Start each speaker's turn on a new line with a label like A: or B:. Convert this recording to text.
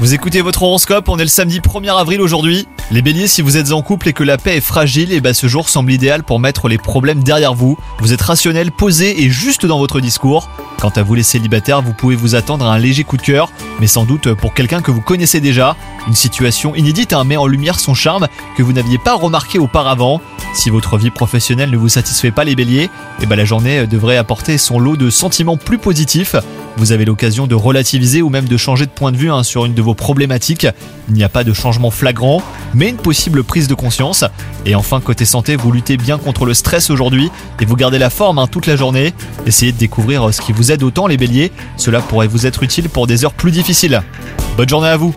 A: Vous écoutez votre horoscope, on est le samedi 1er avril aujourd'hui. Les béliers, si vous êtes en couple et que la paix est fragile, et bah ce jour semble idéal pour mettre les problèmes derrière vous. Vous êtes rationnel, posé et juste dans votre discours. Quant à vous les célibataires, vous pouvez vous attendre à un léger coup de cœur, mais sans doute pour quelqu'un que vous connaissez déjà. Une situation inédite hein, met en lumière son charme que vous n'aviez pas remarqué auparavant. Si votre vie professionnelle ne vous satisfait pas les béliers, et bah la journée devrait apporter son lot de sentiments plus positifs. Vous avez l'occasion de relativiser ou même de changer de point de vue hein, sur une de vos problématiques. Il n'y a pas de changement flagrant, mais une possible prise de conscience. Et enfin, côté santé, vous luttez bien contre le stress aujourd'hui et vous gardez la forme hein, toute la journée. Essayez de découvrir ce qui vous aide autant les béliers. Cela pourrait vous être utile pour des heures plus difficiles. Bonne journée à vous